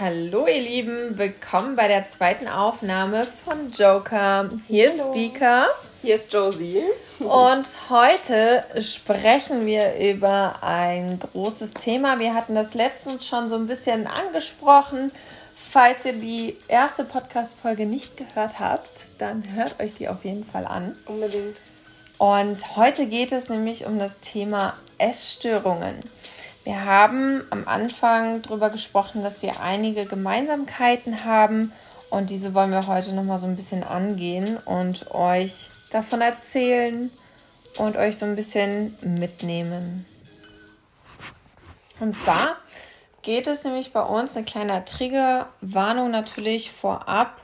Hallo ihr Lieben, willkommen bei der zweiten Aufnahme von Joker. Hier ist. Speaker Hier ist Josie. und heute sprechen wir über ein großes Thema. Wir hatten das letztens schon so ein bisschen angesprochen. Falls ihr die erste Podcast-Folge nicht gehört habt, dann hört euch die auf jeden Fall an. Unbedingt. Und heute geht es nämlich um das Thema Essstörungen. Wir haben am Anfang darüber gesprochen, dass wir einige Gemeinsamkeiten haben und diese wollen wir heute nochmal so ein bisschen angehen und euch davon erzählen und euch so ein bisschen mitnehmen. Und zwar geht es nämlich bei uns eine kleine Triggerwarnung natürlich vorab,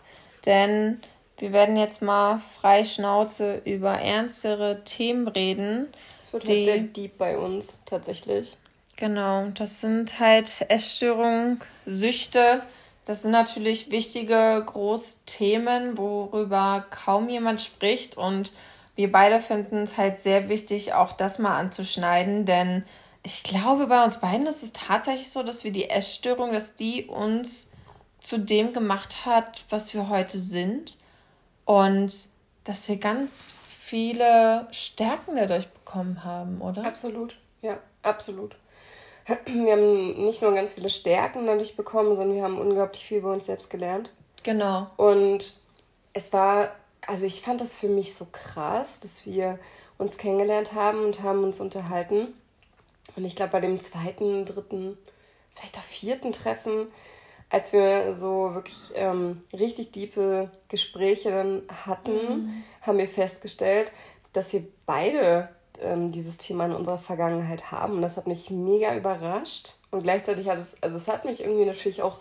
denn wir werden jetzt mal frei Schnauze über ernstere Themen reden. Es wird halt sehr deep bei uns, tatsächlich. Genau, das sind halt Essstörungen, Süchte. Das sind natürlich wichtige, große Themen, worüber kaum jemand spricht. Und wir beide finden es halt sehr wichtig, auch das mal anzuschneiden. Denn ich glaube, bei uns beiden ist es tatsächlich so, dass wir die Essstörung, dass die uns zu dem gemacht hat, was wir heute sind. Und dass wir ganz viele Stärken dadurch bekommen haben, oder? Absolut. Ja, absolut. Wir haben nicht nur ganz viele Stärken dadurch bekommen, sondern wir haben unglaublich viel über uns selbst gelernt. Genau. Und es war, also ich fand das für mich so krass, dass wir uns kennengelernt haben und haben uns unterhalten. Und ich glaube, bei dem zweiten, dritten, vielleicht auch vierten Treffen, als wir so wirklich ähm, richtig tiefe Gespräche dann hatten, haben wir festgestellt, dass wir beide ähm, dieses Thema in unserer Vergangenheit haben. Und das hat mich mega überrascht. Und gleichzeitig hat es, also es hat mich irgendwie natürlich auch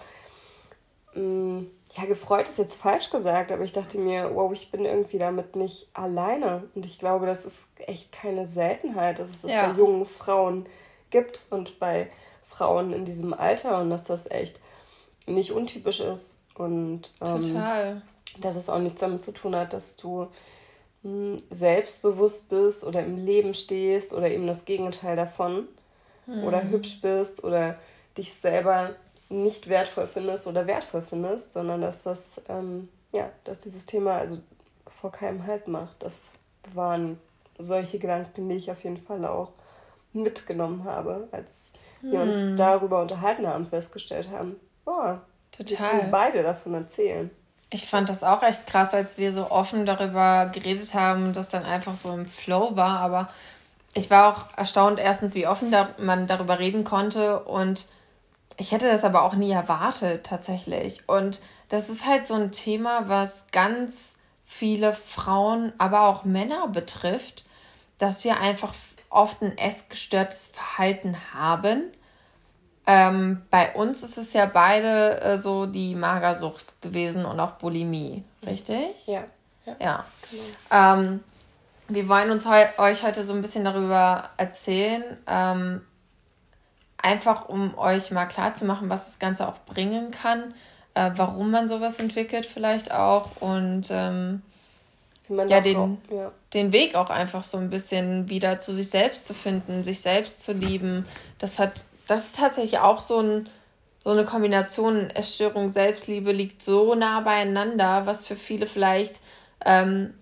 mh, ja, gefreut ist jetzt falsch gesagt, aber ich dachte mir, wow, ich bin irgendwie damit nicht alleine. Und ich glaube, das ist echt keine Seltenheit, dass es das Ja. bei jungen Frauen gibt und bei Frauen in diesem Alter und dass das echt nicht untypisch ist. Und ähm, Total. dass es auch nichts damit zu tun hat, dass du selbstbewusst bist oder im Leben stehst oder eben das Gegenteil davon oder hübsch bist oder dich selber nicht wertvoll findest oder wertvoll findest, sondern dass das, ähm, ja, dass dieses Thema also vor keinem Halt macht. Das waren solche Gedanken, die ich auf jeden Fall auch mitgenommen habe, als wir uns darüber unterhalten haben, festgestellt haben, boah, wir Total. können beide davon erzählen. Ich fand das auch echt krass, als wir so offen darüber geredet haben, dass dann einfach so im Flow war. Aber ich war auch erstaunt, erstens, wie offen da man darüber reden konnte. Und ich hätte das aber auch nie erwartet, tatsächlich. Und das ist halt so ein Thema, was ganz viele Frauen, aber auch Männer betrifft, dass wir einfach oft ein essgestörtes Verhalten haben. Ähm, bei uns ist es ja beide äh, so die Magersucht gewesen und auch Bulimie, richtig? Ja, ja. Ja. Ähm, wir wollen uns heu euch heute so ein bisschen darüber erzählen, ähm, einfach um euch mal klarzumachen, was das Ganze auch bringen kann, äh, warum man sowas entwickelt vielleicht auch und ähm, Ja, den- auch- ja. den Weg auch einfach so ein bisschen wieder zu sich selbst zu finden, sich selbst zu lieben. Das hat, das ist tatsächlich auch so, ein, so eine Kombination. Essstörung, Selbstliebe liegt so nah beieinander, was für viele vielleicht ähm,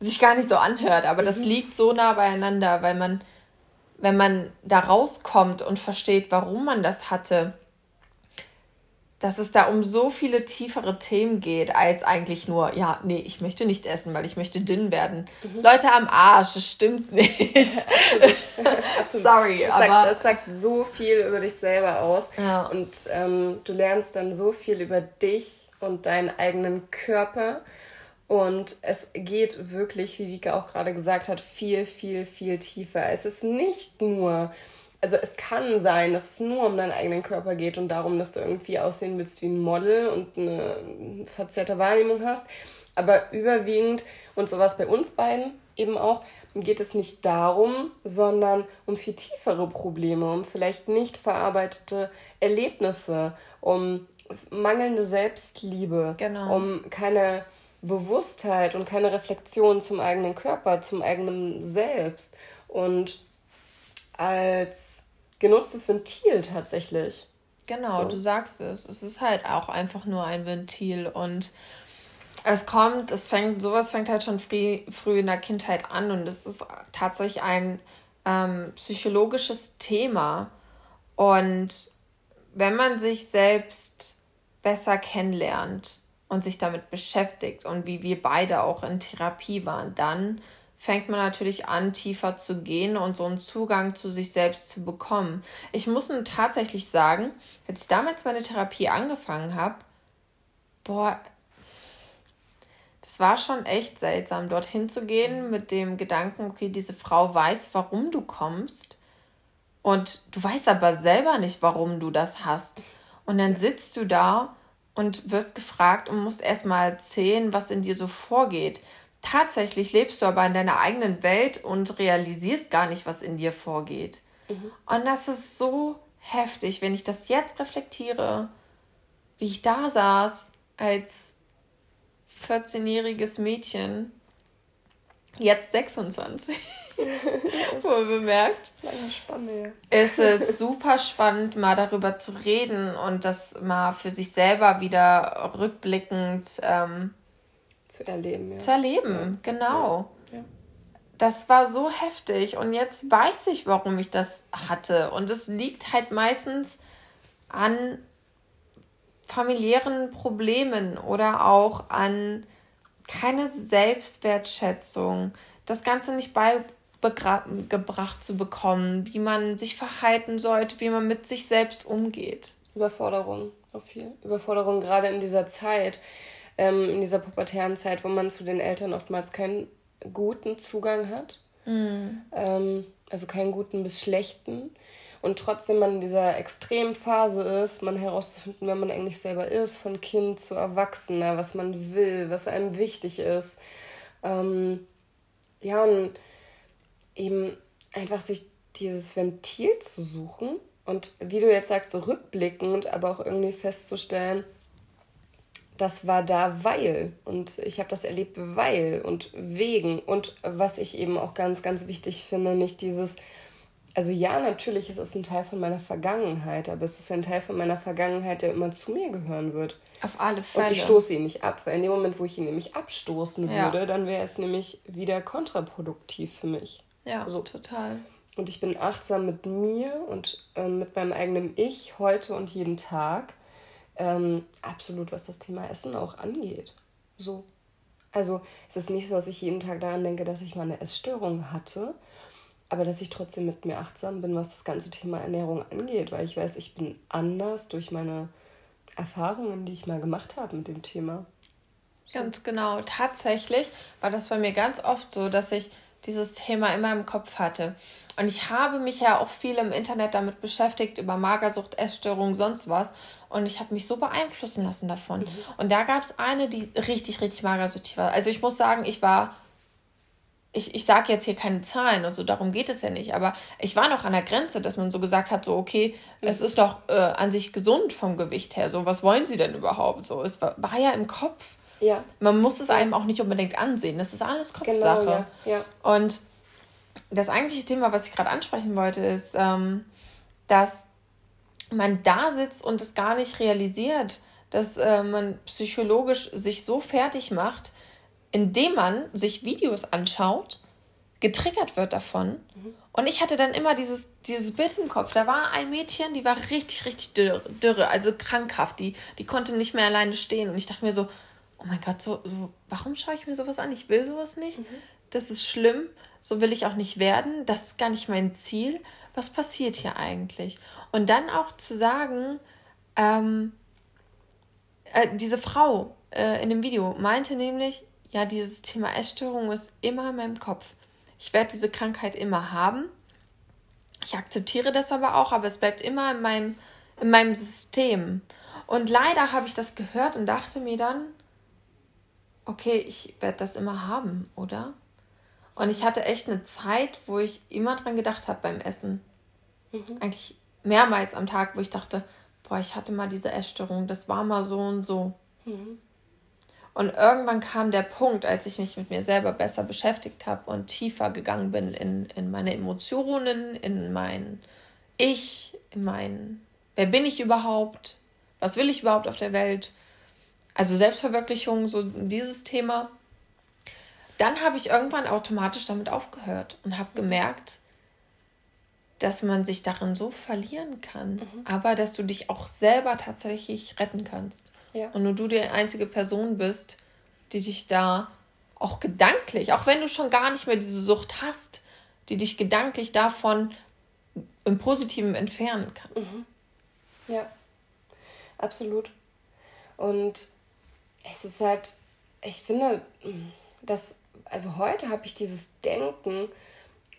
sich gar nicht so anhört, aber das liegt so nah beieinander, weil man, wenn man da rauskommt und versteht, warum man das hatte, dass es da um so viele tiefere Themen geht, als eigentlich nur, ja, nee, ich möchte nicht essen, weil ich möchte dünn werden. Leute am Arsch, das stimmt nicht. Absolut. Sorry, das sagt, aber- das sagt so viel über dich selber aus. Ja. Und ähm, du lernst dann so viel über dich und deinen eigenen Körper. Und es geht wirklich, wie Vika auch gerade gesagt hat, viel, viel, viel tiefer. Es ist nicht nur, also es kann sein, dass es nur um deinen eigenen Körper geht und darum, dass du irgendwie aussehen willst wie ein Model und eine verzerrte Wahrnehmung hast. Aber überwiegend, und sowas bei uns beiden eben auch, geht es nicht darum, sondern um viel tiefere Probleme, um vielleicht nicht verarbeitete Erlebnisse, um mangelnde Selbstliebe, Genau. um keine Bewusstheit und keine Reflexion zum eigenen Körper, zum eigenen Selbst. Und als genutztes Ventil tatsächlich. Genau, so. du sagst es. Es ist halt auch einfach nur ein Ventil und es kommt, es fängt, sowas fängt halt schon früh, früh in der Kindheit an und es ist tatsächlich ein ähm, psychologisches Thema. Und wenn man sich selbst besser kennenlernt und sich damit beschäftigt und wie wir beide auch in Therapie waren, dann fängt man natürlich an, tiefer zu gehen und so einen Zugang zu sich selbst zu bekommen. Ich muss nun tatsächlich sagen, als ich damals meine Therapie angefangen habe, boah, das war schon echt seltsam, dorthin zu gehen mit dem Gedanken, okay, diese Frau weiß, warum du kommst und du weißt aber selber nicht, warum du das hast. Und dann sitzt du da und wirst gefragt und musst erstmal erzählen, was in dir so vorgeht. Tatsächlich lebst du aber in deiner eigenen Welt und realisierst gar nicht, was in dir vorgeht. Mhm. Und das ist so heftig, wenn ich das jetzt reflektiere, wie ich da saß als 14-jähriges Mädchen, jetzt 26. Wohl bemerkt. Spanne. Es ist super spannend, mal darüber zu reden und das mal für sich selber wieder rückblickend ähm, zu erleben. Ja. Zu erleben, ja. genau. Ja. Das war so heftig und jetzt weiß ich, warum ich das hatte. Und es liegt halt meistens an familiären Problemen oder auch an keine Selbstwertschätzung, das Ganze nicht beigebracht zu bekommen, wie man sich verhalten sollte, wie man mit sich selbst umgeht. Überforderung, auf viel. Überforderung gerade in dieser Zeit ähm, in dieser pubertären Zeit, wo man zu den Eltern oftmals keinen guten Zugang hat. Mhm. Ähm, also keinen guten bis schlechten. Und trotzdem man in dieser extremen Phase ist, man herauszufinden, wer man eigentlich selber ist, von Kind zu Erwachsener, was man will, was einem wichtig ist. Ähm, ja, und eben einfach sich dieses Ventil zu suchen und wie du jetzt sagst, so rückblickend, aber auch irgendwie festzustellen, das war da, weil. Und ich habe das erlebt, weil und wegen. Und was ich eben auch ganz, ganz wichtig finde, nicht dieses, also ja, natürlich ist es ein Teil von meiner Vergangenheit, aber es ist ein Teil von meiner Vergangenheit, der immer zu mir gehören wird. Auf alle Fälle. Und ich stoße ihn nicht ab, weil in dem Moment, wo ich ihn nämlich abstoßen würde, ja. dann wäre es nämlich wieder kontraproduktiv für mich. Ja, so. total. Und ich bin achtsam mit mir und äh, mit meinem eigenen Ich heute und jeden Tag ähm, absolut, was das Thema Essen auch angeht. So. Also es ist nicht so, dass ich jeden Tag daran denke, dass ich mal eine Essstörung hatte, aber dass ich trotzdem mit mir achtsam bin, was das ganze Thema Ernährung angeht, weil ich weiß, ich bin anders durch meine Erfahrungen, die ich mal gemacht habe mit dem Thema. Ganz genau. Tatsächlich war das bei mir ganz oft so, dass ich dieses Thema immer im Kopf hatte. Und ich habe mich ja auch viel im Internet damit beschäftigt, über Magersucht, Essstörung, sonst was. Und ich habe mich so beeinflussen lassen davon. Mhm. Und da gab es eine, die richtig, richtig magersüchtig war. Also ich muss sagen, ich war, ich, ich sage jetzt hier keine Zahlen und so, darum geht es ja nicht. Aber ich war noch an der Grenze, dass man so gesagt hat, so, okay, mhm. es ist doch äh, an sich gesund vom Gewicht her. So, was wollen Sie denn überhaupt? So, es war, war ja im Kopf. Ja. Man muss es einem auch nicht unbedingt ansehen. Das ist alles Kopfsache. Genau, ja. ja. Und das eigentliche Thema, was ich gerade ansprechen wollte, ist, ähm, dass man da sitzt und es gar nicht realisiert, dass äh, man psychologisch sich so fertig macht, indem man sich Videos anschaut, getriggert wird davon. Mhm. Und ich hatte dann immer dieses, dieses Bild im Kopf. Da war ein Mädchen, die war richtig, richtig dürre, dürre also krankhaft. Die, die konnte nicht mehr alleine stehen. Und ich dachte mir so, oh mein Gott, so, so warum schaue ich mir sowas an? Ich will sowas nicht. Mhm. Das ist schlimm so will ich auch nicht werden, das ist gar nicht mein Ziel, was passiert hier eigentlich? Und dann auch zu sagen, ähm, äh, diese Frau äh, in dem Video meinte nämlich, ja, dieses Thema Essstörung ist immer in meinem Kopf. Ich werde diese Krankheit immer haben. Ich akzeptiere das aber auch, aber es bleibt immer in meinem, in meinem System. Und leider habe ich das gehört und dachte mir dann, okay, ich werde das immer haben, oder? Und ich hatte echt eine Zeit, wo ich immer dran gedacht habe beim Essen. Mhm. Eigentlich mehrmals am Tag, wo ich dachte, boah, ich hatte mal diese Essstörung, das war mal so und so. Mhm. Und irgendwann kam der Punkt, als ich mich mit mir selber besser beschäftigt habe und tiefer gegangen bin in, in meine Emotionen, in mein Ich, in mein wer bin ich überhaupt? Was will ich überhaupt auf der Welt? Also Selbstverwirklichung, so dieses Thema. Dann habe ich irgendwann automatisch damit aufgehört und habe gemerkt, dass man sich darin so verlieren kann, mhm. aber dass du dich auch selber tatsächlich retten kannst. Ja. Und nur du die einzige Person bist, die dich da auch gedanklich, auch wenn du schon gar nicht mehr diese Sucht hast, die dich gedanklich davon im Positiven entfernen kann. Mhm. Ja, absolut. Und es ist halt, ich finde, dass, also heute habe ich dieses Denken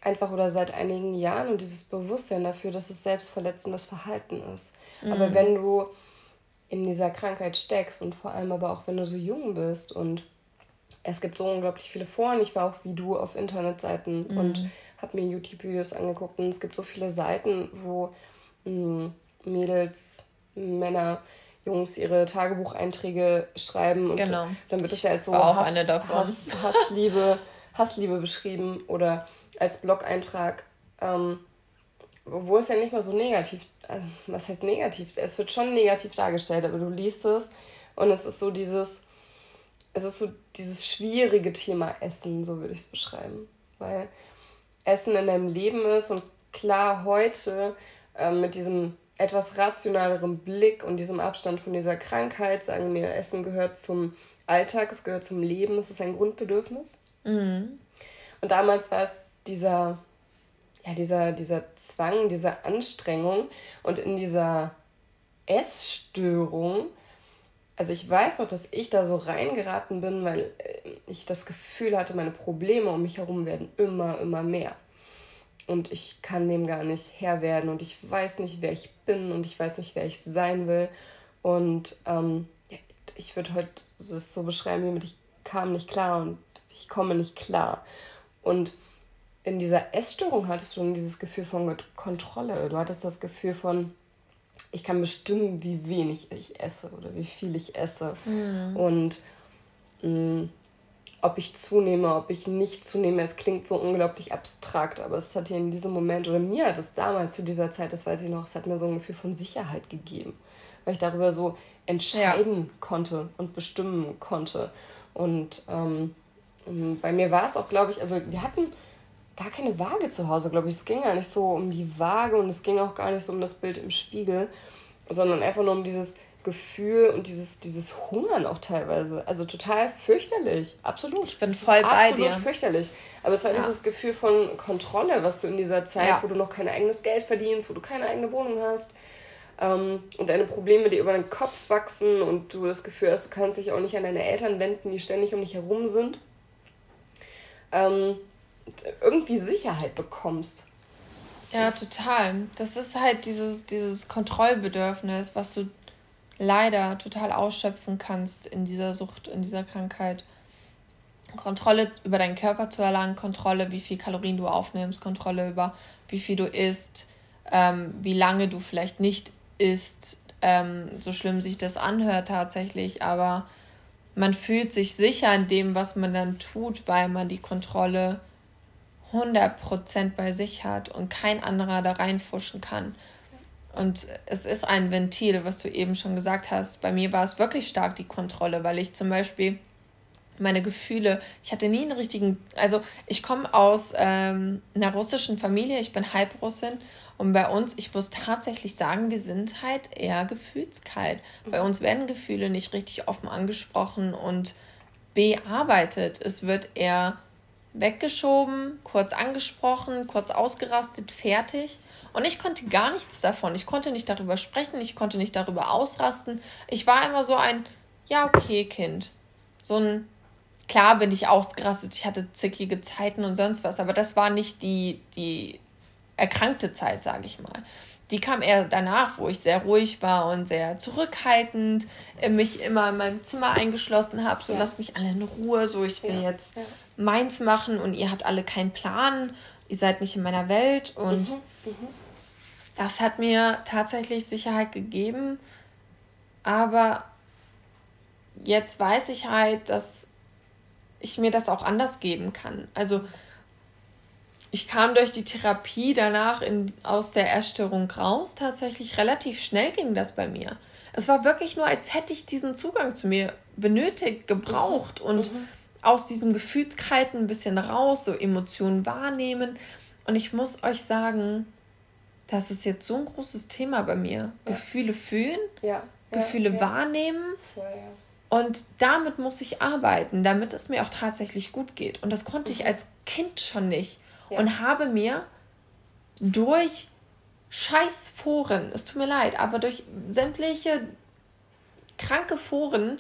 einfach oder seit einigen Jahren und dieses Bewusstsein dafür, dass es selbstverletzendes Verhalten ist. Mhm. Aber wenn du in dieser Krankheit steckst und vor allem aber auch wenn du so jung bist und es gibt so unglaublich viele Foren. Ich war auch wie du auf Internetseiten mhm. und habe mir YouTube-Videos angeguckt und es gibt so viele Seiten, wo mh, hm, Mädels, Männer, Jungs ihre Tagebucheinträge schreiben und genau. dann wird es ja als so auch Hass, eine davon. Hass, Hassliebe, Hassliebe beschrieben oder als Blog-Eintrag, ähm, wo es ja nicht mal so negativ, also was heißt negativ? Es wird schon negativ dargestellt, aber du liest es und es ist so dieses, es ist so dieses schwierige Thema Essen, so würde ich es beschreiben. Weil Essen in deinem Leben ist und klar heute äh, mit diesem etwas rationaleren Blick und diesem Abstand von dieser Krankheit sagen wir, Essen gehört zum Alltag, es gehört zum Leben, es ist ein Grundbedürfnis. Mhm. Und damals war es dieser, ja, dieser, dieser Zwang, diese Anstrengung und in dieser Essstörung also ich weiß noch, dass ich da so reingeraten bin, weil äh, ich das Gefühl hatte, meine Probleme um mich herum werden immer, immer mehr. Und ich kann dem gar nicht Herr werden und ich weiß nicht, wer ich bin und ich weiß nicht, wer ich sein will. Und ähm, ich würde heute das so beschreiben, wie mit ich kam nicht klar und ich komme nicht klar. Und in dieser Essstörung hattest du dieses Gefühl von Kontrolle. Du hattest das Gefühl von, ich kann bestimmen, wie wenig ich esse oder wie viel ich esse. Mhm. Und mh, mm, ob ich zunehme, ob ich nicht zunehme, es klingt so unglaublich abstrakt, aber es hat hier in diesem Moment, oder mir hat es damals zu dieser Zeit, das weiß ich noch, es hat mir so ein Gefühl von Sicherheit gegeben, weil ich darüber so entscheiden ja. konnte und bestimmen konnte. Und ähm, bei mir war es auch, glaube ich, also wir hatten gar keine Waage zu Hause, glaube ich. Es ging gar nicht so um die Waage und es ging auch gar nicht so um das Bild im Spiegel, sondern einfach nur um dieses Gefühl und dieses, dieses Hungern auch teilweise. Also total fürchterlich. Absolut. Ich bin voll bei Absolut dir. Absolut fürchterlich. Aber es war ja. dieses Gefühl von Kontrolle, was du in dieser Zeit, ja. wo du noch kein eigenes Geld verdienst, wo du keine eigene Wohnung hast ähm, und deine Probleme dir über den Kopf wachsen und du das Gefühl hast, du kannst dich auch nicht an deine Eltern wenden, die ständig um dich herum sind. Ähm, irgendwie Sicherheit bekommst. Ja, total. Das ist halt dieses, dieses Kontrollbedürfnis, was du leider total ausschöpfen kannst in dieser Sucht, in dieser Krankheit. Kontrolle über deinen Körper zu erlangen, Kontrolle, wie viel Kalorien du aufnimmst, Kontrolle über wie viel du isst, ähm, wie lange du vielleicht nicht isst, ähm, so schlimm sich das anhört tatsächlich, aber man fühlt sich sicher in dem, was man dann tut, weil man die Kontrolle 100% bei sich hat und kein anderer da reinfuschen kann. Und es ist ein Ventil, was du eben schon gesagt hast. Bei mir war es wirklich stark die Kontrolle, weil ich zum Beispiel meine Gefühle, ich hatte nie einen richtigen, also ich komme aus ähm, einer russischen Familie, ich bin Halbrussin und bei uns, ich muss tatsächlich sagen, wir sind halt eher gefühlskalt. Bei uns werden Gefühle nicht richtig offen angesprochen und bearbeitet. Es wird eher weggeschoben, kurz angesprochen, kurz ausgerastet, fertig. Und ich konnte gar nichts davon. Ich konnte nicht darüber sprechen, ich konnte nicht darüber ausrasten. Ich war immer so ein, ja, okay, Kind. So ein, klar bin ich ausgerastet, ich hatte zickige Zeiten und sonst was, aber das war nicht die, die erkrankte Zeit, sage ich mal. Die kam eher danach, wo ich sehr ruhig war und sehr zurückhaltend, mich immer in meinem Zimmer eingeschlossen habe, so ja. lasst mich alle in Ruhe, so ich will ja. jetzt ja meins machen und ihr habt alle keinen Plan, ihr seid nicht in meiner Welt und mhm, mhm. das hat mir tatsächlich Sicherheit gegeben, aber jetzt weiß ich halt, dass ich mir das auch anders geben kann. Also ich kam durch die Therapie danach in, aus der Essstörung raus. Tatsächlich relativ schnell ging das bei mir. Es war wirklich nur, als hätte ich diesen Zugang zu mir benötigt, gebraucht mhm. und mhm. Aus diesem Gefühlskalten ein bisschen raus, so Emotionen wahrnehmen. Und ich muss euch sagen, das ist jetzt so ein großes Thema bei mir. Ja. Gefühle fühlen, ja. Gefühle ja. wahrnehmen. Und damit muss ich arbeiten, damit es mir auch tatsächlich gut geht. Und das konnte mhm. ich als Kind schon nicht. Und habe mir durch scheiß Foren, es tut mir leid, aber durch sämtliche kranke Foren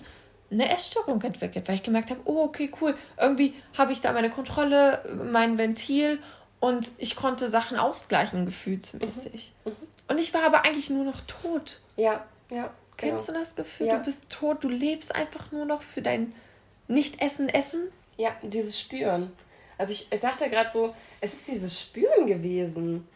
eine Essstörung entwickelt, weil ich gemerkt habe, oh, okay, cool, irgendwie habe ich da meine Kontrolle, mein Ventil und ich konnte Sachen ausgleichen, gefühlsmäßig. Mhm. Mhm. Und ich war aber eigentlich nur noch tot. Ja, ja. Kennst genau. du das Gefühl? Ja. Du bist tot, du lebst einfach nur noch für dein Nicht-Essen, Essen? Ja, dieses Spüren. Also ich, ich dachte gerade so, es ist dieses Spüren gewesen,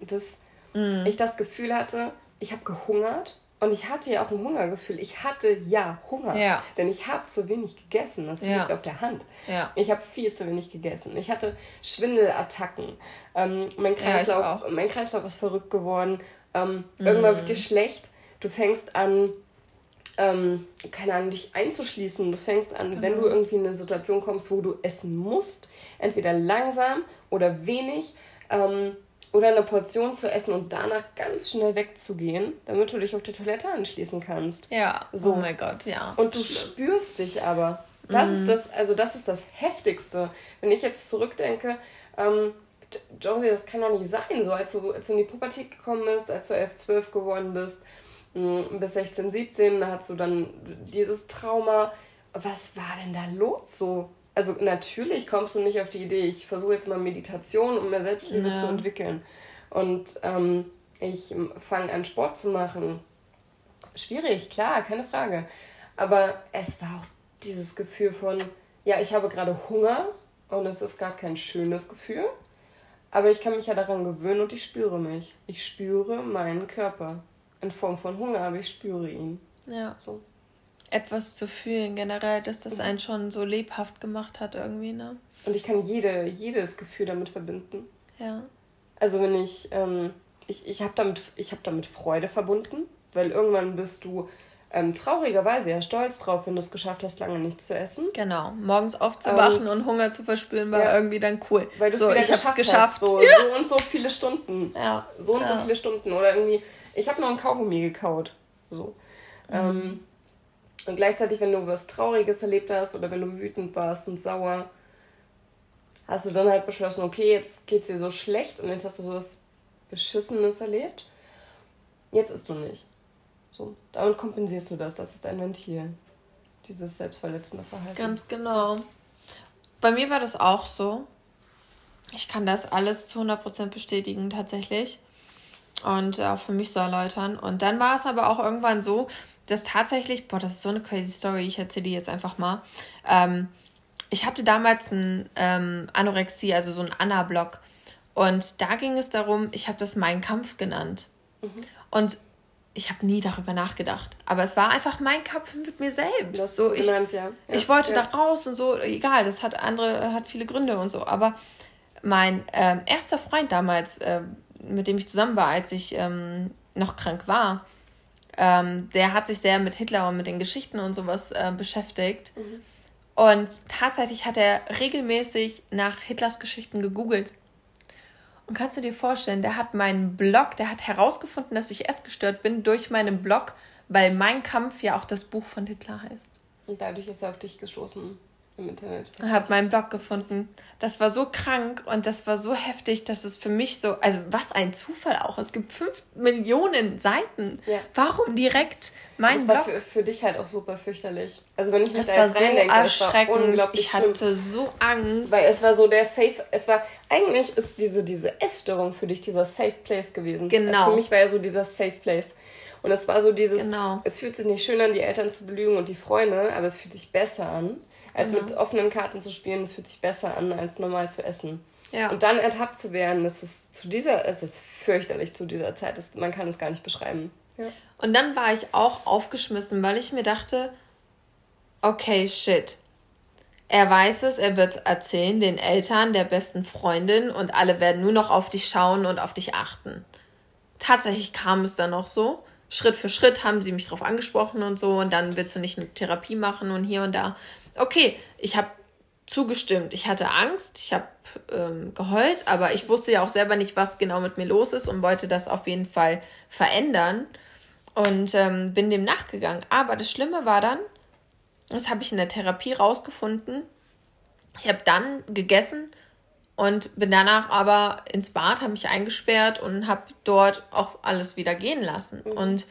dass mm. ich das Gefühl hatte, ich habe gehungert und ich hatte ja auch ein Hungergefühl. Ich hatte ja Hunger. Ja. Denn ich habe zu wenig gegessen. Das ja. liegt auf der Hand. Ja. Ich habe viel zu wenig gegessen. Ich hatte Schwindelattacken. Ähm, mein, Kreislauf, mein Kreislauf ist verrückt geworden. Ähm, mm. Irgendwann wird dir schlecht. Du fängst an, ähm, keine Ahnung, dich einzuschließen. Du fängst an, genau. wenn du irgendwie in eine Situation kommst, wo du essen musst, entweder langsam oder wenig. Ähm, oder eine Portion zu essen und danach ganz schnell wegzugehen, damit du dich auf die Toilette anschließen kannst. Ja. So. Oh mein Gott, ja. Und du Schlimm. spürst dich aber. Das mhm. ist das, also das ist das Heftigste. Wenn ich jetzt zurückdenke, ähm, Josie, das kann doch nicht sein. So als du, als du in die Pubertät gekommen bist, als du 11, 12 geworden bist, mh, mm, bis 16, 17, da hast du dann dieses Trauma. Was war denn da los so? Also natürlich kommst du nicht auf die Idee, ich versuche jetzt mal Meditation, um mehr Selbstliebe ja. zu entwickeln. Und ähm, ich fange an, Sport zu machen. Schwierig, klar, keine Frage. Aber es war auch dieses Gefühl von, ja, ich habe gerade Hunger und es ist gar kein schönes Gefühl. Aber ich kann mich ja daran gewöhnen und ich spüre mich. Ich spüre meinen Körper in Form von Hunger, aber ich spüre ihn. Ja. So etwas zu fühlen generell, dass das einen schon so lebhaft gemacht hat irgendwie, ne? Und ich kann jede, jedes Gefühl damit verbinden. Ja. Also wenn ich, ähm, ich, ich habe damit, hab damit Freude verbunden, weil irgendwann bist du ähm, traurigerweise ja stolz drauf, wenn du es geschafft hast, lange nichts zu essen. Genau. Morgens aufzuwachen und, und Hunger zu verspüren war ja, irgendwie dann cool. Weil du so, ich habe es geschafft. So, ja. so, und so viele Stunden. Ja. So und ja. so viele Stunden. Oder irgendwie, ich habe nur ein Kaugummi gekaut. So. Mhm. Ähm, und gleichzeitig, wenn du was Trauriges erlebt hast oder wenn du wütend warst und sauer, hast du dann halt beschlossen, okay, jetzt geht's dir so schlecht und jetzt hast du so was Beschissenes erlebt. Jetzt isst du nicht. So, damit kompensierst du das. Das ist dein Ventil. Dieses selbstverletzende Verhalten. Ganz genau. Bei mir war das auch so. Ich kann das alles zu 100% bestätigen, tatsächlich. Und auch für mich so erläutern. Und dann war es aber auch irgendwann so, dass tatsächlich, boah, das ist so eine crazy Story, ich erzähle die jetzt einfach mal. Ähm, ich hatte damals ein ähm, Anorexie, also so ein Anna-Blog. Und da ging es darum, ich habe das Mein Kampf genannt. Mhm. Und ich habe nie darüber nachgedacht. Aber es war einfach mein Kampf mit mir selbst. Das so, ich, genannt, ja. Ja, ich wollte ja. da raus und so, egal, das hat andere, hat viele Gründe und so. Aber mein ähm, erster Freund damals, äh, mit dem ich zusammen war, als ich ähm, noch krank war, ähm, der hat sich sehr mit Hitler und mit den Geschichten und sowas äh, beschäftigt. Mhm. Und tatsächlich hat er regelmäßig nach Hitlers Geschichten gegoogelt. Und kannst du dir vorstellen, der hat meinen Blog, der hat herausgefunden, dass ich essgestört bin durch meinen Blog, weil mein Kampf ja auch das Buch von Hitler heißt. Und dadurch ist er auf dich gestoßen im Internet. Ich habe meinen Blog gefunden. Das war so krank und das war so heftig, dass es für mich so, also was ein Zufall auch. Es gibt fünf Millionen Seiten. Ja. Warum direkt mein das Blog? Das war für, für, dich halt auch super fürchterlich. Also wenn ich mich es da jetzt so reindenke, es war unglaublich Ich hatte schlimm. so Angst. Weil es war so der Safe, es war, eigentlich ist diese, diese Essstörung für dich dieser Safe Place gewesen. Genau. für mich war ja so dieser Safe Place. Und es war so dieses, genau. es fühlt sich nicht schön an, die Eltern zu belügen und die Freunde, aber es fühlt sich besser an als genau. mit offenen Karten zu spielen. Das fühlt sich besser an, als normal zu essen. Ja. Und dann ertappt zu werden, das ist zu dieser, es ist fürchterlich zu dieser Zeit. Das, man kann es gar nicht beschreiben. Ja. Und dann war ich auch aufgeschmissen, weil ich mir dachte, okay, shit. Er weiß es, er wird es erzählen, den Eltern, der besten Freundin und alle werden nur noch auf dich schauen und auf dich achten. Tatsächlich kam es dann auch so. Schritt für Schritt haben sie mich darauf angesprochen und so und dann willst du nicht eine Therapie machen und hier und da. Okay, ich habe zugestimmt. Ich hatte Angst, ich habe ähm, geheult, aber ich wusste ja auch selber nicht, was genau mit mir los ist und wollte das auf jeden Fall verändern und ähm, bin dem nachgegangen. Aber das Schlimme war dann, das habe ich in der Therapie rausgefunden. Ich habe dann gegessen und bin danach aber ins Bad, habe mich eingesperrt und habe dort auch alles wieder gehen lassen. Mhm. Und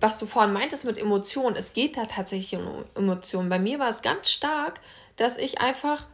was du vorhin meintest mit Emotionen, es geht da tatsächlich um Emotionen. Bei mir war es ganz stark, dass ich einfach,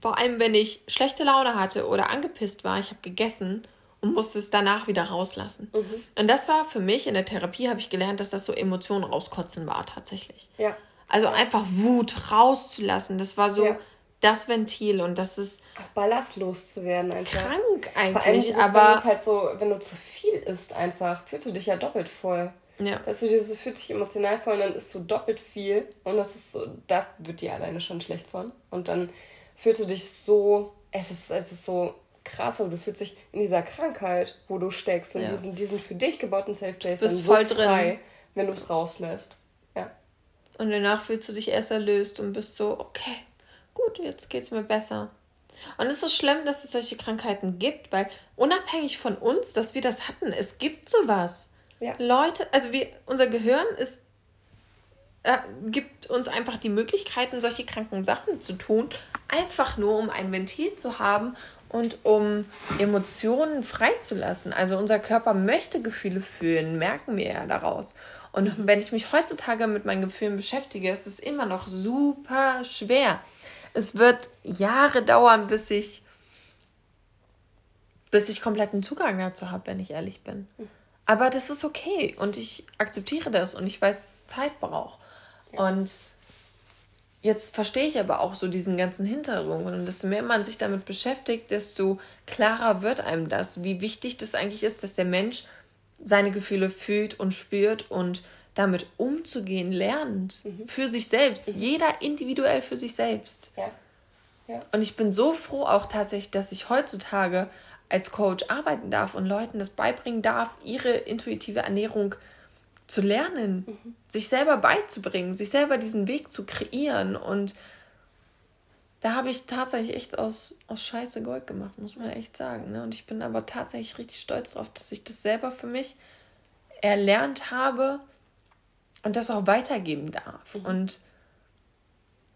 vor allem wenn ich schlechte Laune hatte oder angepisst war, ich habe gegessen und musste es danach wieder rauslassen. Mhm. Und das war für mich in der Therapie, habe ich gelernt, dass das so Emotionen rauskotzen war tatsächlich. Ja. Also einfach Wut rauszulassen, das war so ja. das Ventil und das ist auch ballastlos zu werden einfach. Krank eigentlich, Vor allem dieses, aber wenn halt so, wenn du zu viel isst einfach, fühlst du dich ja doppelt voll. Ja. Dass du dir so fühlt sich emotional voll und dann isst du doppelt viel und das ist so, da wird dir alleine schon schlecht von und dann fühlst du dich so, es ist, es ist so krass, aber du fühlst dich in dieser Krankheit, wo du steckst, in ja. diesen, diesen für dich gebauten Safe Place, du bist voll so frei, drin. wenn du es rauslässt. Ja. Und danach fühlst du dich erst erlöst und bist so, okay, gut, jetzt geht's mir besser. Und es ist schlimm, dass es solche Krankheiten gibt, weil unabhängig von uns, dass wir das hatten, es gibt sowas. Ja. Leute, also wir, unser Gehirn ist, äh, gibt uns einfach die Möglichkeiten, solche kranken Sachen zu tun, einfach nur um ein Ventil zu haben und um Emotionen freizulassen. Also unser Körper möchte Gefühle fühlen, merken wir ja daraus. Und wenn ich mich heutzutage mit meinen Gefühlen beschäftige, ist es immer noch super schwer. Es wird Jahre dauern, bis ich, bis ich kompletten Zugang dazu habe, wenn ich ehrlich bin. Aber das ist okay und ich akzeptiere das und ich weiß, dass es Zeit braucht. Und Jetzt verstehe ich aber auch so diesen ganzen Hintergrund und desto mehr man sich damit beschäftigt, desto klarer wird einem das, wie wichtig das eigentlich ist, dass der Mensch seine Gefühle fühlt und spürt und damit umzugehen lernt. Mhm. Für sich selbst. Mhm. Jeder individuell für sich selbst. Ja. Ja. Und ich bin so froh auch tatsächlich, dass ich heutzutage als Coach arbeiten darf und Leuten das beibringen darf, ihre intuitive Ernährung zu lernen, mhm. sich selber beizubringen, sich selber diesen Weg zu kreieren. Und da habe ich tatsächlich echt aus, aus Scheiße Gold gemacht, muss man echt sagen. Ne? Und ich bin aber tatsächlich richtig stolz darauf, dass ich das selber für mich erlernt habe und das auch weitergeben darf. Mhm. Und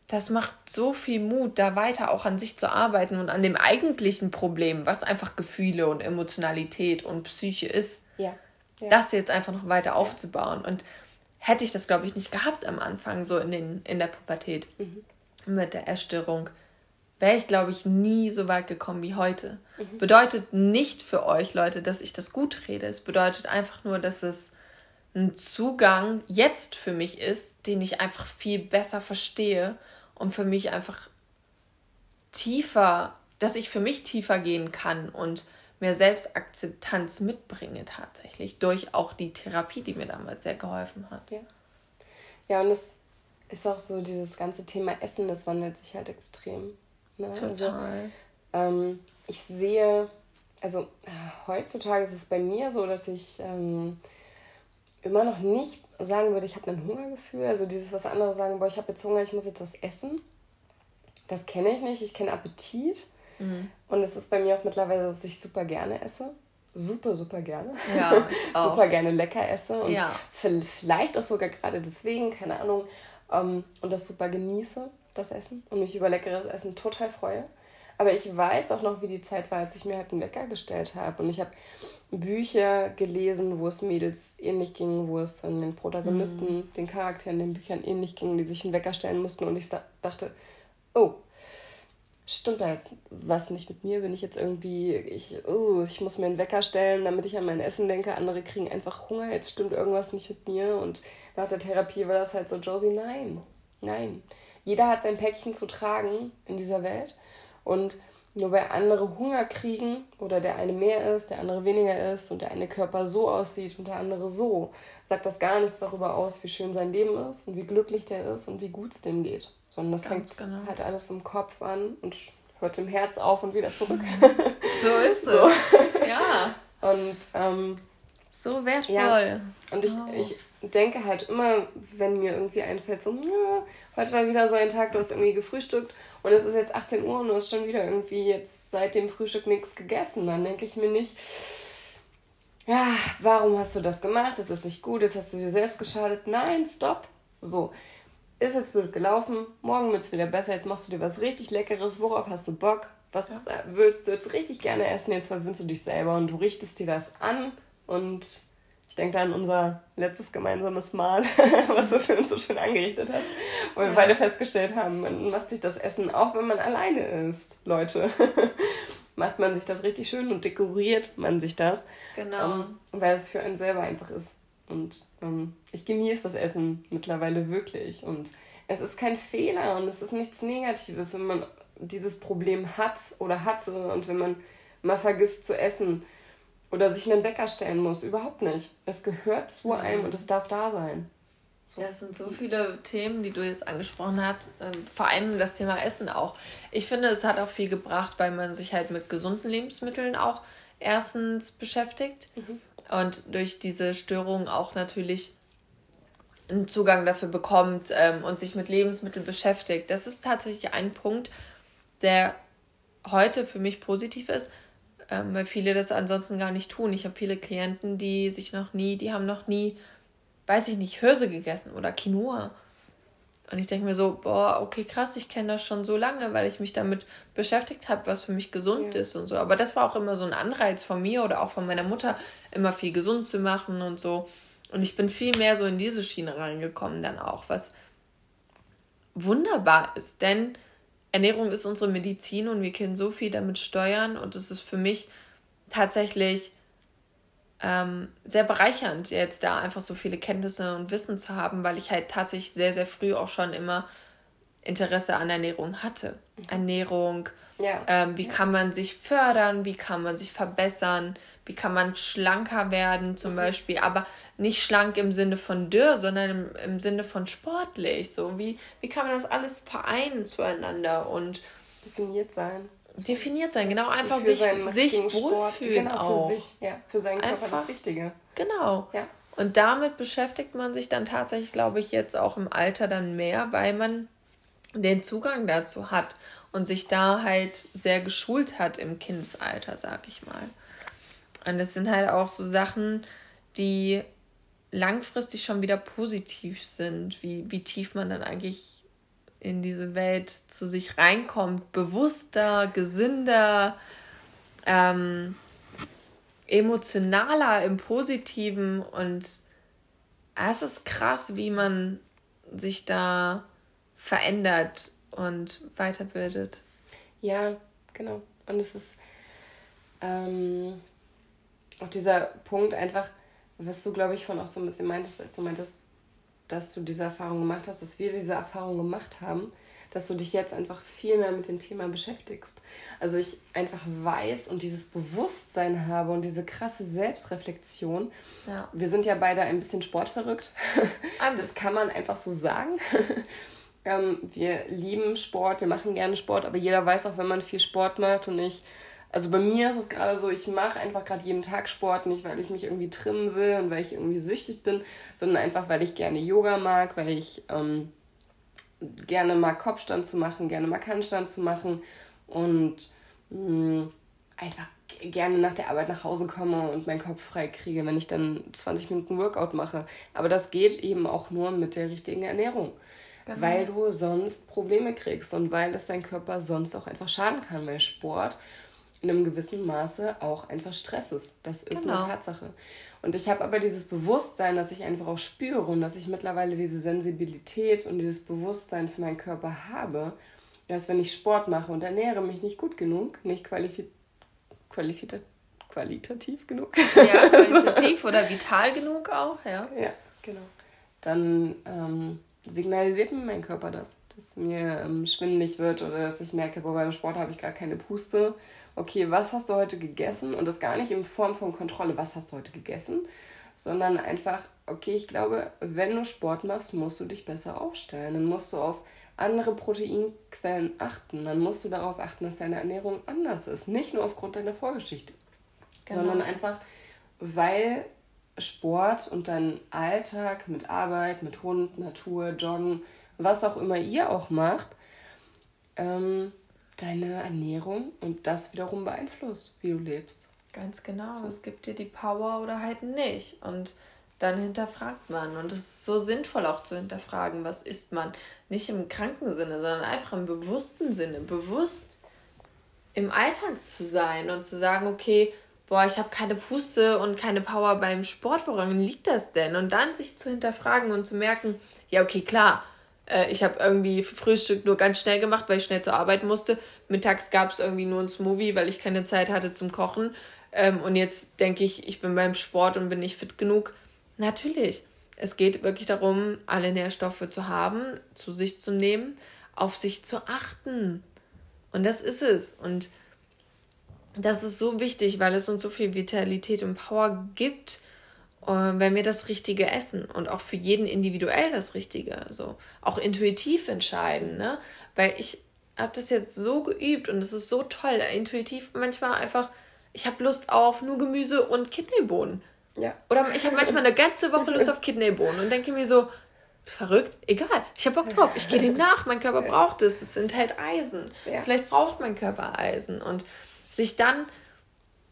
das macht so viel Mut, da weiter auch an sich zu arbeiten und an dem eigentlichen Problem, was einfach Gefühle und Emotionalität und Psyche ist. Ja ja. das jetzt einfach noch weiter aufzubauen. Und hätte ich das, glaube ich, nicht gehabt am Anfang, so in, den, in der Pubertät mhm. mit der Essstörung, wäre ich, glaube ich, nie so weit gekommen wie heute. Mhm. Bedeutet nicht für euch, Leute, dass ich das gut rede. Es bedeutet einfach nur, dass es ein Zugang jetzt für mich ist, den ich einfach viel besser verstehe und für mich einfach tiefer, dass ich für mich tiefer gehen kann und mehr Selbstakzeptanz mitbringe tatsächlich, durch auch die Therapie, die mir damals sehr geholfen hat. Ja, ja und es ist auch so, dieses ganze Thema Essen, das wandelt sich halt extrem. Ne? Also, Total. Also, ähm, ich sehe, also äh, heutzutage ist es bei mir so, dass ich ähm, immer noch nicht sagen würde, ich habe ein Hungergefühl. Also dieses, was andere sagen, boah, ich habe jetzt Hunger, ich muss jetzt was essen. Das kenne ich nicht. Ich kenne Appetit. Mhm. Und es ist bei mir auch mittlerweile, dass ich super gerne esse. Super, super gerne. Ja, ich auch. super gerne lecker esse. Und ja. vielleicht auch sogar gerade deswegen, keine Ahnung. Ähm, und das super genieße, das Essen. Und mich über leckeres Essen total freue. Aber ich weiß auch noch, wie die Zeit war, als ich mir halt einen Wecker gestellt habe. Und ich habe Bücher gelesen, wo es Mädels ähnlich ging, wo es an den Protagonisten, mhm. den Charakteren, den Büchern ähnlich ging, die sich einen Wecker stellen mussten. Und ich dachte, oh, stimmt da jetzt was nicht mit mir? Bin ich jetzt irgendwie, ich, oh, ich muss mir einen Wecker stellen, damit ich an mein Essen denke. Andere kriegen einfach Hunger, jetzt stimmt irgendwas nicht mit mir. Und nach der Therapie war das halt so, Josie, nein, nein. Jeder hat sein Päckchen zu tragen in dieser Welt. Und nur weil andere Hunger kriegen oder der eine mehr ist, der andere weniger ist und der eine Körper so aussieht und der andere so, sagt das gar nichts darüber aus, wie schön sein Leben ist und wie glücklich der ist und wie gut es dem geht. Sondern das Ganz fängt genau. halt alles im Kopf an und hört im Herz auf und wieder zurück. So ist es. So. Ja. Und ähm, so wertvoll. Ja. Und ich, oh. ich denke halt immer, wenn mir irgendwie einfällt, so, heute war wieder so ein Tag, du hast irgendwie gefrühstückt und es ist jetzt 18 Uhr und du hast schon wieder irgendwie jetzt seit dem Frühstück nichts gegessen, dann denke ich mir nicht, ja, warum hast du das gemacht? Das ist nicht gut, jetzt hast du dir selbst geschadet. Nein, stopp. So, ist jetzt blöd gelaufen, morgen wird es wieder besser, jetzt machst du dir was richtig Leckeres, worauf hast du Bock? Was ja. willst du jetzt richtig gerne essen? Jetzt verwöhnst du dich selber und du richtest dir das an und ich denke da an unser letztes gemeinsames Mal, was du für uns so schön angerichtet hast, wo wir ja. beide festgestellt haben, man macht sich das Essen auch, wenn man alleine ist, Leute. macht man sich das richtig schön und dekoriert man sich das. Genau. Ähm, weil es für einen selber einfach ist. Und ähm, ich genieße das Essen mittlerweile wirklich. Und es ist kein Fehler und es ist nichts Negatives, wenn man dieses Problem hat oder hatte und wenn man mal vergisst zu essen oder sich einen Bäcker stellen muss. Überhaupt nicht. Es gehört zu einem und es darf da sein. So. Ja, es sind so viele Themen, die du jetzt angesprochen hast, ähm, vor allem das Thema Essen auch. Ich finde, es hat auch viel gebracht, weil man sich halt mit gesunden Lebensmitteln auch erstens beschäftigt mhm. und durch diese Störung auch natürlich einen Zugang dafür bekommt ähm, und sich mit Lebensmitteln beschäftigt. Das ist tatsächlich ein Punkt, der heute für mich positiv ist, ähm, weil viele das ansonsten gar nicht tun. Ich habe viele Klienten, die sich noch nie, die haben noch nie, weiß ich nicht, Hirse gegessen oder Quinoa. Und ich denke mir so, boah, okay, krass, ich kenne das schon so lange, weil ich mich damit beschäftigt habe, was für mich gesund ja. ist und so. Aber das war auch immer so ein Anreiz von mir oder auch von meiner Mutter, immer viel gesund zu machen und so. Und ich bin viel mehr so in diese Schiene reingekommen dann auch, was wunderbar ist. Denn Ernährung ist unsere Medizin und wir können so viel damit steuern und es ist für mich tatsächlich ähm, sehr bereichernd, jetzt da einfach so viele Kenntnisse und Wissen zu haben, weil ich halt tatsächlich sehr, sehr früh auch schon immer Interesse an Ernährung hatte. Mhm. Ernährung, ja. ähm, wie ja. kann man sich fördern, wie kann man sich verbessern, wie kann man schlanker werden zum mhm. Beispiel, aber nicht schlank im Sinne von dürr, sondern im, im Sinne von sportlich. So, wie, wie kann man das alles vereinen zueinander und definiert sein. Definiert sein, genau, einfach sich, sich wohlfühlen genau, auch. Für sich, ja, für seinen Körper einfach, das Richtige. Genau. Ja. Und damit beschäftigt man sich dann tatsächlich, glaube ich, jetzt auch im Alter dann mehr, weil man den Zugang dazu hat und sich da halt sehr geschult hat im Kindesalter, sag ich mal. Und das sind halt auch so Sachen, die langfristig schon wieder positiv sind, wie, wie tief man dann eigentlich in diese Welt zu sich reinkommt, bewusster, gesünder, ähm, emotionaler im Positiven und es ist krass, wie man sich da verändert und weiterbildet. Ja, genau. Und es ist ähm, auch dieser Punkt einfach, was du, glaube ich, von auch so ein bisschen meintest, als du meintest, dass du diese Erfahrung gemacht hast, dass wir diese Erfahrung gemacht haben, dass du dich jetzt einfach viel mehr mit dem Thema beschäftigst. Also ich einfach weiß und dieses Bewusstsein habe und diese krasse Selbstreflexion. Ja. Wir sind ja beide ein bisschen sportverrückt. Das kann man einfach so sagen. Ähm, wir lieben Sport, wir machen gerne Sport, aber jeder weiß auch, wenn man viel Sport macht und ich also bei mir ist es gerade so, ich mache einfach gerade jeden Tag Sport, nicht weil ich mich irgendwie trimmen will und weil ich irgendwie süchtig bin, sondern einfach weil ich gerne Yoga mag, weil ich ähm, gerne mag Kopfstand zu machen, gerne mag Handstand zu machen und mh, mm, einfach gerne nach der Arbeit nach Hause komme und meinen Kopf frei kriege, wenn ich dann 20 Minuten Workout mache. Aber das geht eben auch nur mit der richtigen Ernährung. Genau. Weil du sonst Probleme kriegst und weil es dein Körper sonst auch einfach schaden kann, weil Sport in einem gewissen Maße auch einfach Stress ist. Das ist genau. eine Tatsache. Und ich habe aber dieses Bewusstsein, dass ich einfach auch spüre und dass ich mittlerweile diese Sensibilität und dieses Bewusstsein für meinen Körper habe, dass wenn ich Sport mache und ernähre mich nicht gut genug, nicht qualifiziert, qualifiziert qualitativ genug. Ja, qualitativ oder vital genug auch, ja. Ja, genau. Dann ähm, signalisiert mir mein Körper das dass mir ähm, schwindelig wird oder dass ich merke, boah, beim Sport habe ich gar keine Puste. Okay, was hast du heute gegessen? Und das gar nicht in Form von Kontrolle, was hast du heute gegessen, sondern einfach, okay, ich glaube, wenn du Sport machst, musst du dich besser aufstellen. Dann musst du auf andere Proteinquellen achten. Dann musst du darauf achten, dass deine Ernährung anders ist. Nicht nur aufgrund deiner Vorgeschichte, genau. sondern einfach, weil Sport und dein Alltag mit Arbeit, mit Hund, Natur, Joggen, was auch immer ihr auch macht, ähm, deine Ernährung und das wiederum beeinflusst, wie du lebst. Ganz genau. So. Es gibt dir die Power oder halt nicht. Und dann hinterfragt man. Und es ist so sinnvoll auch zu hinterfragen, was isst man. Nicht im kranken Sinne, sondern einfach im bewussten Sinne. Bewusst im Alltag zu sein und zu sagen, okay, boah, ich habe keine Puste und keine Power beim Sport, woran liegt das denn? Und dann sich zu hinterfragen und zu merken, ja, okay, klar, äh, ich habe irgendwie Frühstück nur ganz schnell gemacht, weil ich schnell zur Arbeit musste. Mittags gab es irgendwie nur ein Smoothie, weil ich keine Zeit hatte zum Kochen. Ähm, und jetzt denke ich, ich bin beim Sport und bin nicht fit genug. Natürlich. Es geht wirklich darum, alle Nährstoffe zu haben, zu sich zu nehmen, auf sich zu achten. Und das ist es. Und das ist so wichtig, weil es uns so viel Vitalität und Power gibt, äh, wenn wir das Richtige essen und auch für jeden individuell das Richtige, also auch intuitiv entscheiden, ne? Weil ich habe das jetzt so geübt und es ist so toll, intuitiv manchmal einfach, ich habe Lust auf nur Gemüse und Kidneybohnen. Ja. Oder ich habe manchmal eine ganze Woche Lust auf Kidneybohnen und denke mir so, verrückt, egal, ich habe Bock drauf, ich gehe dem nach, mein Körper braucht es, es enthält Eisen. Ja. Vielleicht braucht mein Körper Eisen und sich dann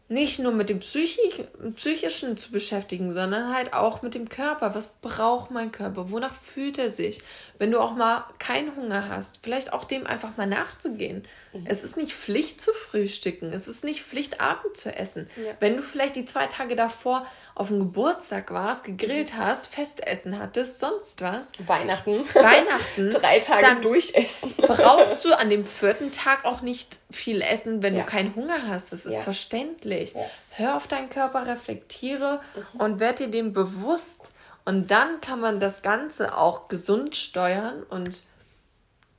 nicht nur mit dem Psychischen zu beschäftigen, sondern halt auch mit dem Körper. Was braucht mein Körper? Wonach fühlt er sich? Wenn du auch mal keinen Hunger hast, vielleicht auch dem einfach mal nachzugehen. Mhm. Es ist nicht Pflicht zu frühstücken. Es ist nicht Pflicht, Abend zu essen. Ja. Wenn du vielleicht die zwei Tage davor auf dem Geburtstag warst, gegrillt mhm. hast, Festessen hattest, sonst was. Weihnachten. Weihnachten. Drei Tage durchessen. brauchst du an dem vierten Tag auch nicht viel essen, wenn ja. du keinen Hunger hast. Das ist ja. verständlich. Ja. Hör auf deinen Körper, reflektiere mhm. und werd dir dem bewusst. Und dann kann man das Ganze auch gesund steuern und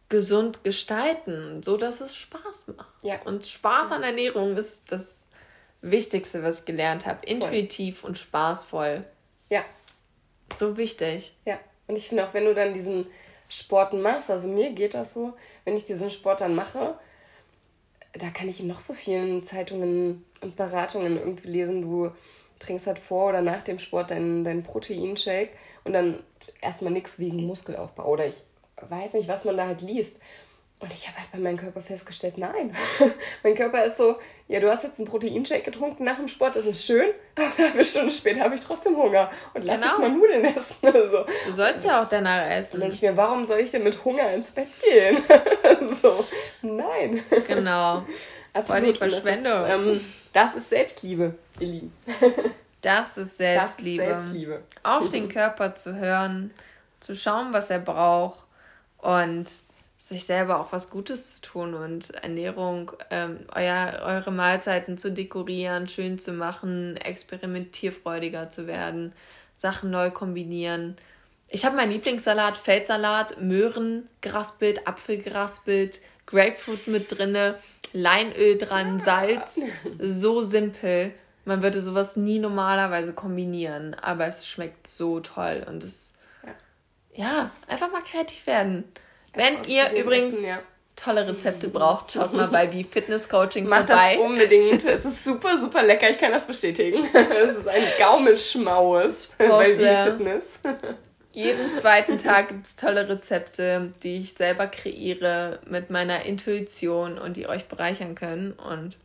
gesund gestalten, so dass es Spaß macht. Ja. Und Spaß an Ernährung ist das Wichtigste, was ich gelernt habe. Intuitiv Voll. und spaßvoll. Ja. So wichtig. Ja. Und ich finde auch, wenn du dann diesen Sport machst, also mir geht das so, wenn ich diesen Sport dann mache, da kann ich in noch so vielen Zeitungen und Beratungen irgendwie lesen, du trinkst halt vor oder nach dem Sport deinen, deinen Proteinshake und dann erstmal nichts wegen Muskelaufbau oder ich weiß nicht, was man da halt liest. Und ich habe halt bei meinem Körper festgestellt, nein. mein Körper ist so, ja, du hast jetzt einen Proteinshake getrunken nach dem Sport, das ist schön, aber eine Stunde später habe ich trotzdem Hunger und lass genau. jetzt mal Nudeln essen. so. Du sollst ja auch danach essen. Und denke ich mir, warum soll ich denn mit Hunger ins Bett gehen? so, nein. Genau. Absolut. Voll die Verschwendung. Das ist, ähm, das ist Selbstliebe, ihr Lieben. das ist Selbstliebe. Das ist Selbstliebe. Auf den Körper zu hören, zu schauen, was er braucht und sich selber auch was Gutes zu tun und Ernährung, ähm, euer, eure Mahlzeiten zu dekorieren, schön zu machen, experimentierfreudiger zu werden, Sachen neu kombinieren. Ich habe meinen Lieblingssalat, Feldsalat, Möhren geraspelt, Apfel geraspelt, Grapefruit mit drinne, Leinöl dran, Salz. So simpel. Man würde sowas nie normalerweise kombinieren, aber es schmeckt so toll und es ja, einfach mal kreativ werden. Wenn ihr übrigens Essen, ja. tolle Rezepte braucht, schaut mal bei Wie Fitness Coaching Macht vorbei. das unbedingt. Es ist super, super lecker. Ich kann das bestätigen. Es ist ein Gaumenschmaus bei Wie Fitness. Jeden zweiten Tag gibt es tolle Rezepte, die ich selber kreiere mit meiner Intuition und die euch bereichern können. Und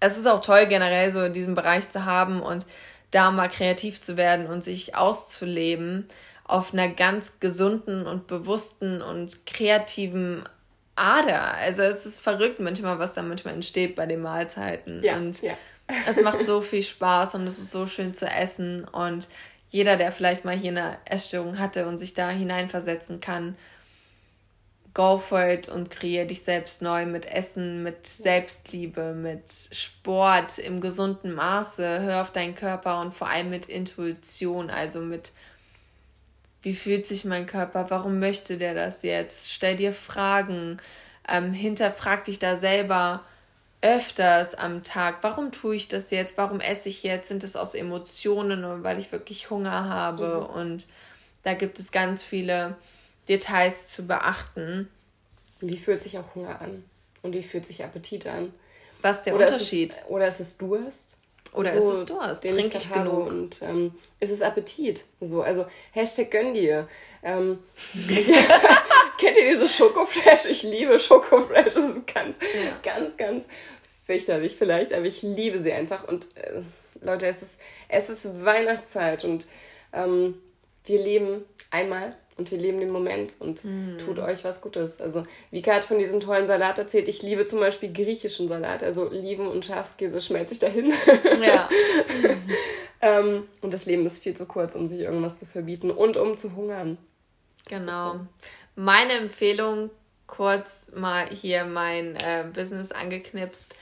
es ist auch toll, generell so in diesem Bereich zu haben und da mal kreativ zu werden und sich auszuleben auf einer ganz gesunden und bewussten und kreativen Ader. Also es ist verrückt manchmal, was da manchmal entsteht bei den Mahlzeiten. Ja, und ja. es macht so viel Spaß und es ist so schön zu essen. Und jeder, der vielleicht mal hier eine Essstörung hatte und sich da hineinversetzen kann, go for it und kreiere dich selbst neu mit Essen, mit Selbstliebe, mit Sport im gesunden Maße. Hör auf deinen Körper und vor allem mit Intuition, also mit wie fühlt sich mein Körper, warum möchte der das jetzt? Stell dir Fragen, ähm, hinterfrag dich da selber öfters am Tag, warum tue ich das jetzt, warum esse ich jetzt, sind es aus Emotionen oder weil ich wirklich Hunger habe mhm. und da gibt es ganz viele Details zu beachten. Wie fühlt sich auch Hunger an und wie fühlt sich Appetit an? Was ist der oder Unterschied? Ist es, oder ist es Durst? Oder so, ist es Durst? Trinke ich, ich genug? Und ähm, ist es Appetit? So, also Hashtag gönn dir. Ähm, kennt ihr diese Schokoflash? Ich liebe Schokoflash. Das ist ganz, ja. ganz, ganz fürchterlich vielleicht, aber ich liebe sie einfach. Und äh, Leute, es ist, es ist Weihnachtszeit und ähm, wir leben einmal und wir leben den Moment und mm. tut euch was Gutes. Also Vika hat von diesem tollen Salat erzählt. Ich liebe zum Beispiel griechischen Salat, also Oliven und Schafskäse schmelze ich dahin. Ja. ähm, und das Leben ist viel zu kurz, um sich irgendwas zu verbieten und um zu hungern. Genau. So. Meine Empfehlung, kurz mal hier mein äh, Business angeknipst.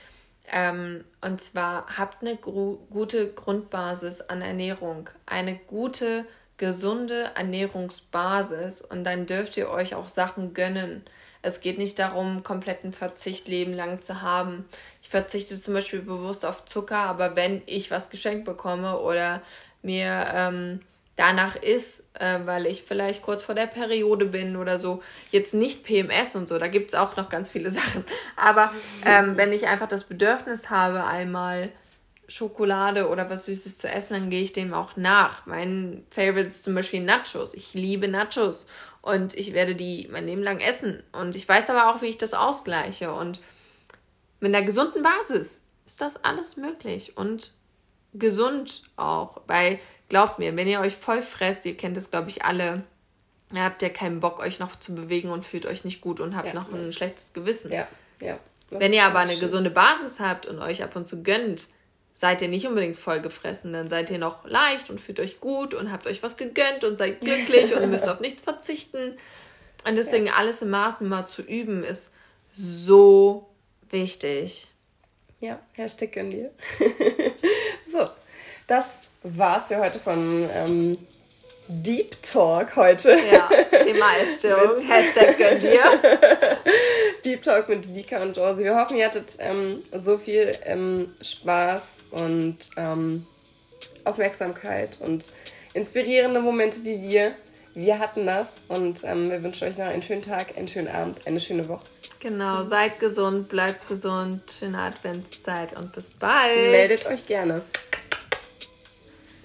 Ähm, und zwar habt eine gute Grundbasis an Ernährung, eine gute gesunde Ernährungsbasis und dann dürft ihr euch auch Sachen gönnen. Es geht nicht darum, kompletten Verzicht Leben lang zu haben. Ich verzichte zum Beispiel bewusst auf Zucker, aber wenn ich was geschenkt bekomme oder mir ähm, danach ist, äh, weil ich vielleicht kurz vor der Periode bin oder so, jetzt nicht PMS und so, da gibt es auch noch ganz viele Sachen. Aber ähm, wenn ich einfach das Bedürfnis habe, einmal Schokolade oder was Süßes zu essen, dann gehe ich dem auch nach. Mein Favorite ist zum Beispiel Nachos. Ich liebe Nachos und ich werde die mein Leben lang essen. Und ich weiß aber auch, wie ich das ausgleiche. Und mit einer gesunden Basis ist das alles möglich und gesund auch. Weil, glaubt mir, wenn ihr euch voll fresst, ihr kennt das, glaube ich, alle, ihr habt ja keinen Bock, euch noch zu bewegen und fühlt euch nicht gut und habt ja. noch ein schlechtes Gewissen. Ja, ja. Wenn ihr aber eine schön. gesunde Basis habt und euch ab und zu gönnt, seid ihr nicht unbedingt vollgefressen, dann seid ihr noch leicht und fühlt euch gut und habt euch was gegönnt und seid glücklich und müsst auf nichts verzichten. Und deswegen ja. alles im Maßen mal zu üben ist so wichtig. Ja, Hashtag gönn dir. so, das war's für heute von ähm, Deep Talk heute. Ja, Thema Essstörung. Hashtag gönn dir. Deep Talk mit Vika und Josie. Wir hoffen, ihr hattet ähm, so viel ähm, Spaß und ähm, Aufmerksamkeit und inspirierende Momente wie wir. Wir hatten das und ähm, wir wünschen euch noch einen schönen Tag, einen schönen Abend, eine schöne Woche. Genau, seid gesund, bleibt gesund, schöne Adventszeit und bis bald. Meldet euch gerne.